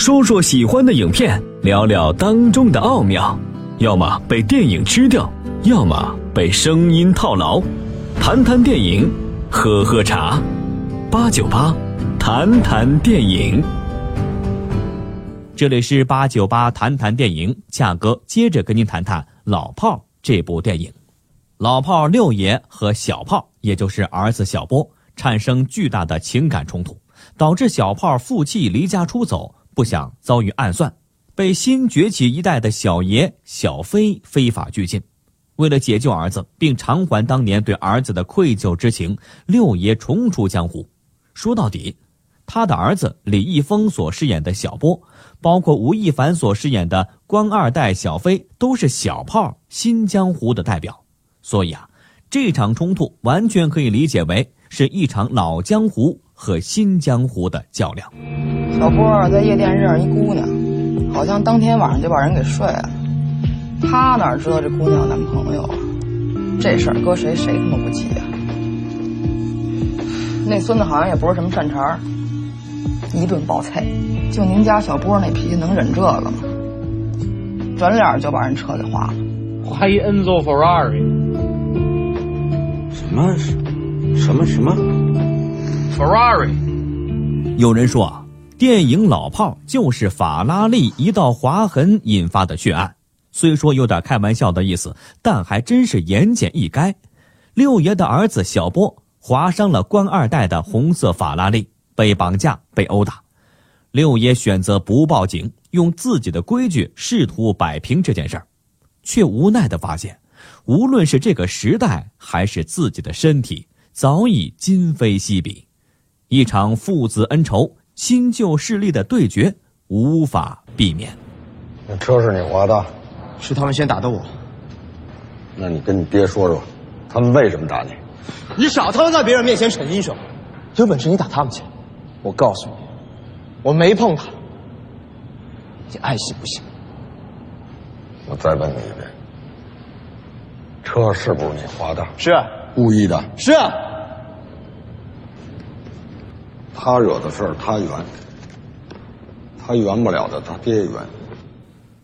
说说喜欢的影片，聊聊当中的奥妙。要么被电影吃掉，要么被声音套牢。谈谈电影，喝喝茶。八九八，谈谈电影。这里是八九八谈谈电影，恰哥接着跟您谈谈《老炮儿》这部电影。老炮儿六爷和小炮，也就是儿子小波，产生巨大的情感冲突，导致小炮负气离家出走，不想遭遇暗算。被新崛起一代的小爷小飞非法拘禁，为了解救儿子并偿还当年对儿子的愧疚之情，六爷重出江湖。说到底，他的儿子李易峰所饰演的小波，包括吴亦凡所饰演的官二代小飞，都是小炮新江湖的代表。所以啊，这场冲突完全可以理解为是一场老江湖和新江湖的较量。小波在夜店认识一姑娘。好像当天晚上就把人给睡了，他哪知道这姑娘有男朋友啊？这事儿搁谁谁他妈不急啊？那孙子好像也不是什么善茬一顿暴菜。就您家小波那脾气能忍这个吗？转脸就把人车给划了，划一 Enzo Ferrari。什么？什么什么？Ferrari。有人说啊。电影《老炮儿》就是法拉利一道划痕引发的血案，虽说有点开玩笑的意思，但还真是言简意赅。六爷的儿子小波划伤了官二代的红色法拉利，被绑架、被殴打。六爷选择不报警，用自己的规矩试图摆平这件事儿，却无奈的发现，无论是这个时代还是自己的身体，早已今非昔比。一场父子恩仇。新旧势力的对决无法避免。那车是你划的？是他们先打的我。那你跟你爹说说，他们为什么打你？你少他妈在别人面前逞英雄！有本事你打他们去！我告诉你，我没碰他。你爱信不信？我再问你一遍，车是不是你划的？是。故意的？是。他惹的事儿他圆，他圆不了的他爹圆。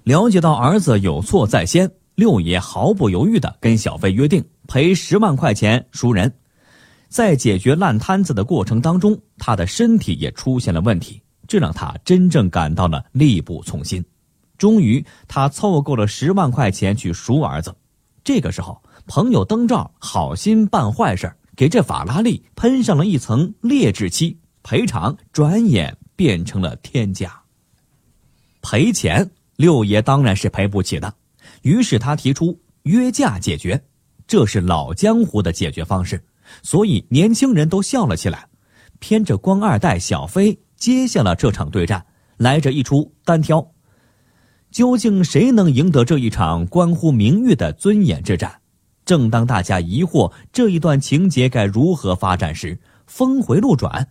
了解到儿子有错在先，六爷毫不犹豫的跟小飞约定赔十万块钱赎人。在解决烂摊子的过程当中，他的身体也出现了问题，这让他真正感到了力不从心。终于，他凑够了十万块钱去赎儿子。这个时候，朋友灯罩，好心办坏事，给这法拉利喷上了一层劣质漆。赔偿转眼变成了天价。赔钱，六爷当然是赔不起的，于是他提出约架解决，这是老江湖的解决方式，所以年轻人都笑了起来。偏着官二代小飞接下了这场对战，来者一出单挑。究竟谁能赢得这一场关乎名誉的尊严之战？正当大家疑惑这一段情节该如何发展时，峰回路转。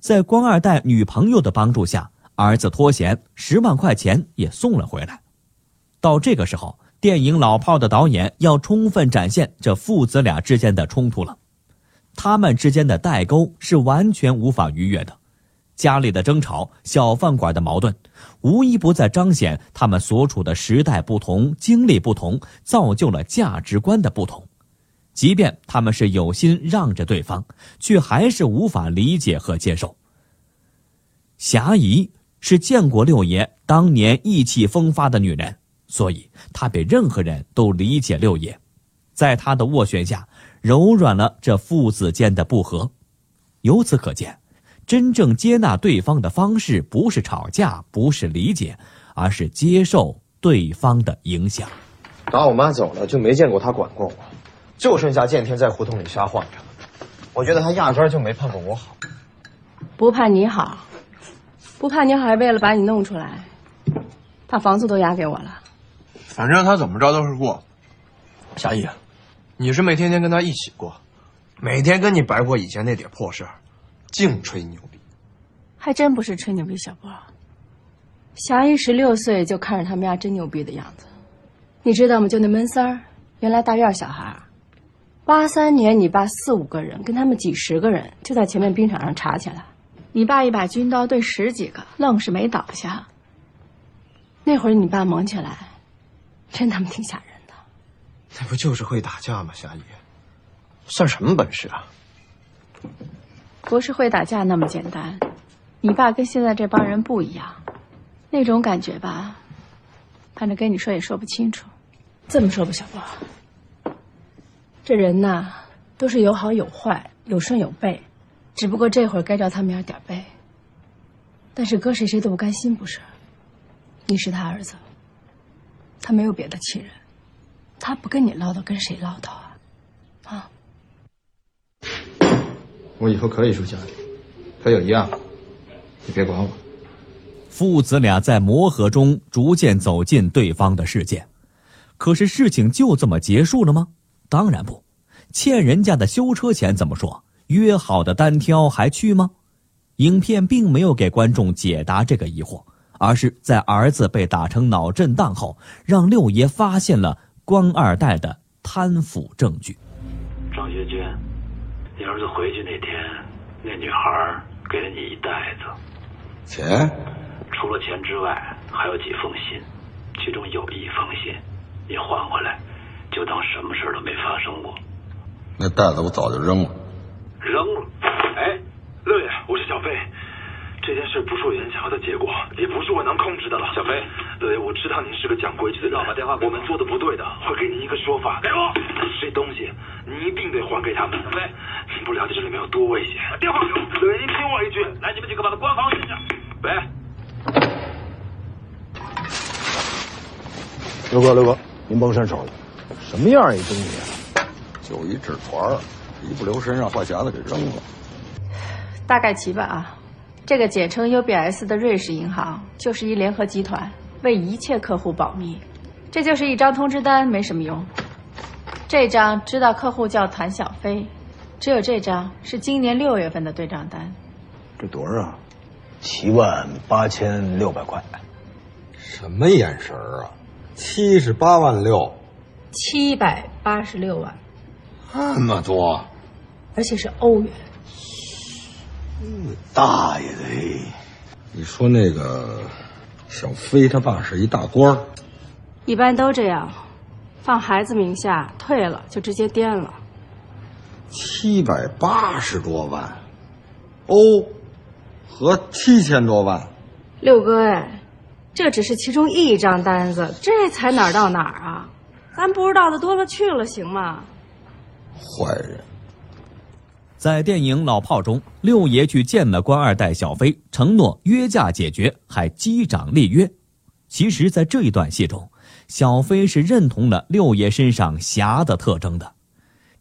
在官二代女朋友的帮助下，儿子脱险，十万块钱也送了回来。到这个时候，电影《老炮》的导演要充分展现这父子俩之间的冲突了。他们之间的代沟是完全无法逾越的，家里的争吵、小饭馆的矛盾，无一不在彰显他们所处的时代不同、经历不同，造就了价值观的不同。即便他们是有心让着对方，却还是无法理解和接受。霞姨是见过六爷当年意气风发的女人，所以她比任何人都理解六爷，在她的斡旋下，柔软了这父子间的不和。由此可见，真正接纳对方的方式，不是吵架，不是理解，而是接受对方的影响。打我妈走了，就没见过她管过我。就剩下见天在胡同里瞎晃着，我觉得他压根就没盼过我好，不盼你好，不盼你好，还为了把你弄出来，把房子都押给我了。反正他怎么着都是过。夏意，你是没天天跟他一起过，每天跟你白过以前那点破事儿，净吹牛逼。还真不是吹牛逼，小波。霞一十六岁就看着他们家真牛逼的样子，你知道吗？就那闷三儿，原来大院小孩。八三年，你爸四五个人跟他们几十个人就在前面冰场上查起来，你爸一把军刀对十几个，愣是没倒下。那会儿你爸猛起来，真他妈挺吓人的。那不就是会打架吗？夏姨，算什么本事啊？不是会打架那么简单。你爸跟现在这帮人不一样，那种感觉吧，反正跟你说也说不清楚。这么说吧，小波，这人呐，都是有好有坏，有顺有背，只不过这会儿该着他们点背。但是搁谁谁都不甘心，不是？你是他儿子，他没有别的亲人，他不跟你唠叨，跟谁唠叨啊？啊？我以后可以住家里，可有一样，你别管我。父子俩在磨合中逐渐走进对方的世界，可是事情就这么结束了吗？当然不，欠人家的修车钱怎么说？约好的单挑还去吗？影片并没有给观众解答这个疑惑，而是在儿子被打成脑震荡后，让六爷发现了官二代的贪腐证据。张学军，你儿子回去那天，那女孩给了你一袋子钱，除了钱之外，还有几封信，其中有一封信，你还回来，就当什么事都没发生过。那袋子我早就扔了。扔了？哎。六爷，我是小飞。这件事不是我原想要的结果，也不是我能控制的了。小飞，六爷，我知道您是个讲规矩的人，把电话给我们做的不对的，会给您一个说法。给我，这东西你一定得还给他们。小飞，您不了解这里面有多危险。把电话给我。六爷，您听我一句，来，你们几个把他关房进去。喂，刘哥，刘哥，您甭伸手了，什么样一东西啊？就一纸团一不留神让话匣子给扔了。大概齐吧啊，这个简称 UBS 的瑞士银行就是一联合集团，为一切客户保密。这就是一张通知单，没什么用。这张知道客户叫谭小飞，只有这张是今年六月份的对账单。这多少啊？七万八千六百块。什么眼神啊？七十八万六。七百八十六万。那么多。而且是欧元。大爷的！你说那个小飞他爸是一大官儿，一般都这样，放孩子名下，退了就直接颠了。七百八十多万欧和七千多万，六哥哎，这只是其中一张单子，这才哪儿到哪儿啊？咱不知道的多了去了，行吗？坏人。在电影《老炮》中，六爷去见了官二代小飞，承诺约架解决，还击掌立约。其实，在这一段戏中，小飞是认同了六爷身上侠的特征的。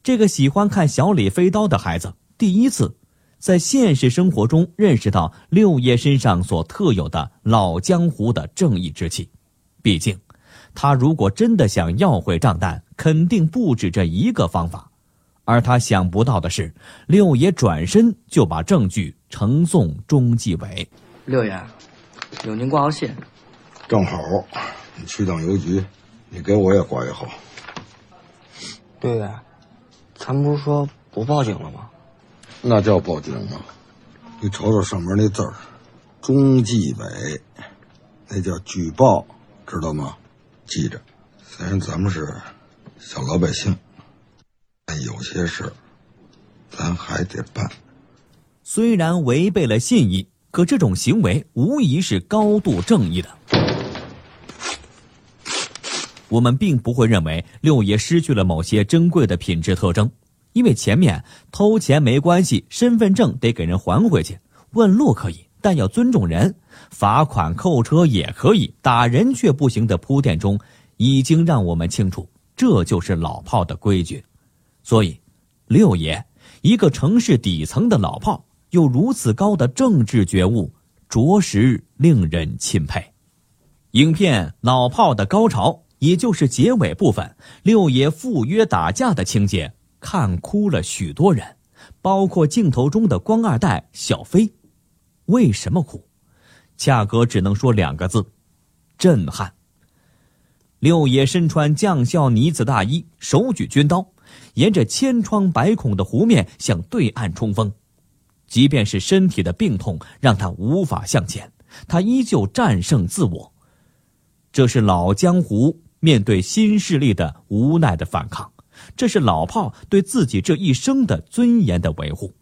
这个喜欢看小李飞刀的孩子，第一次在现实生活中认识到六爷身上所特有的老江湖的正义之气。毕竟，他如果真的想要回账单，肯定不止这一个方法。而他想不到的是，六爷转身就把证据呈送中纪委。六爷，有您挂号信。正好，你去趟邮局，你给我也挂一号。六爷，咱不是说不报警了吗？那叫报警吗？你瞅瞅上面那字儿，中纪委，那叫举报，知道吗？记着，虽然咱们是小老百姓。但有些事，咱还得办。虽然违背了信义，可这种行为无疑是高度正义的。我们并不会认为六爷失去了某些珍贵的品质特征，因为前面偷钱没关系，身份证得给人还回去，问路可以，但要尊重人，罚款扣车也可以，打人却不行的铺垫中，已经让我们清楚，这就是老炮的规矩。所以，六爷一个城市底层的老炮，有如此高的政治觉悟，着实令人钦佩。影片《老炮》的高潮，也就是结尾部分，六爷赴约打架的情节，看哭了许多人，包括镜头中的官二代小飞。为什么哭？恰哥只能说两个字：震撼。六爷身穿将校呢子大衣，手举军刀。沿着千疮百孔的湖面向对岸冲锋，即便是身体的病痛让他无法向前，他依旧战胜自我。这是老江湖面对新势力的无奈的反抗，这是老炮对自己这一生的尊严的维护，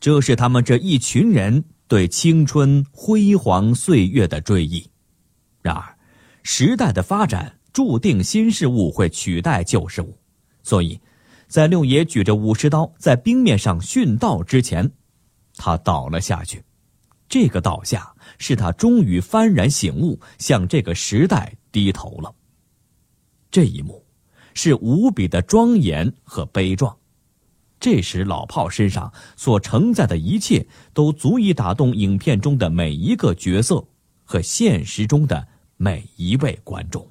这是他们这一群人对青春辉煌岁月的追忆。然而，时代的发展注定新事物会取代旧事物，所以，在六爷举着武士刀在冰面上殉道之前，他倒了下去。这个倒下，是他终于幡然醒悟，向这个时代低头了。这一幕，是无比的庄严和悲壮。这时，老炮身上所承载的一切，都足以打动影片中的每一个角色和现实中的每一位观众。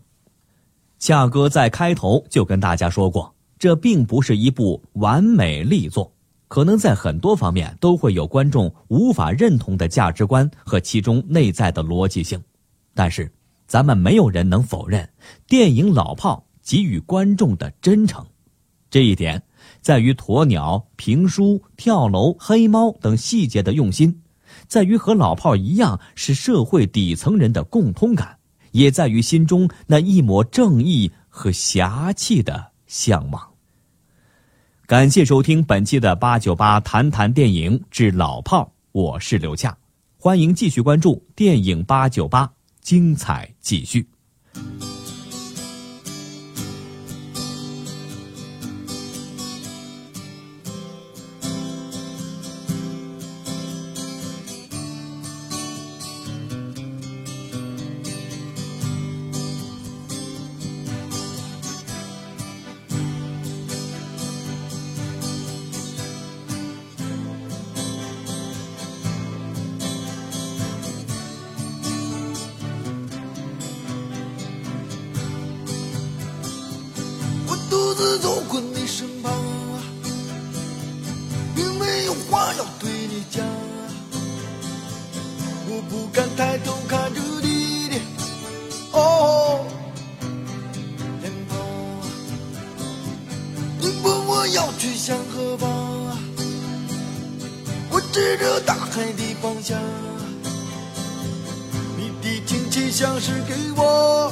夏哥在开头就跟大家说过，这并不是一部完美力作。可能在很多方面都会有观众无法认同的价值观和其中内在的逻辑性，但是咱们没有人能否认电影《老炮》给予观众的真诚。这一点在于鸵鸟、评书、跳楼、黑猫等细节的用心，在于和老炮一样是社会底层人的共通感，也在于心中那一抹正义和侠气的向往。感谢收听本期的八九八谈谈电影之老炮，我是刘恰，欢迎继续关注电影八九八，精彩继续。独自走过你身旁，并没有话要对你讲。我不敢抬头看着你的哦脸庞。你问我要去向何方？我指着大海的方向。你的亲切像是给我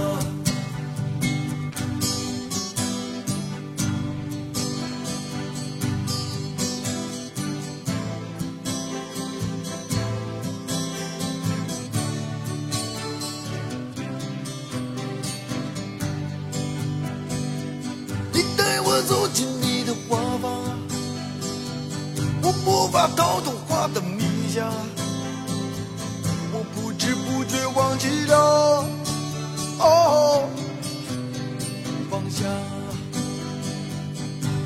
我无法逃脱花的迷香，我不知不觉忘记了哦放下。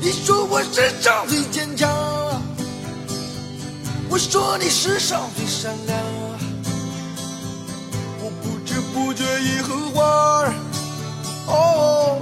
你说我世上最坚强，我说你世上最善良，我不知不觉已和花儿哦。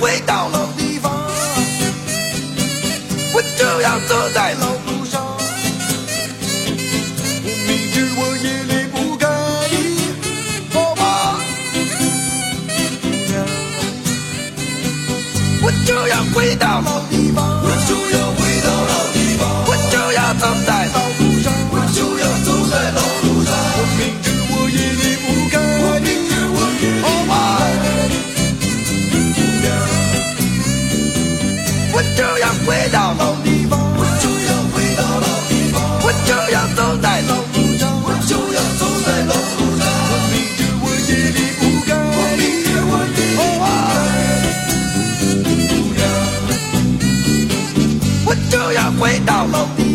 回到老地方，我就要走在老路上。我明知我也离不开你，好吗，姑娘？我就要回到老地。tal.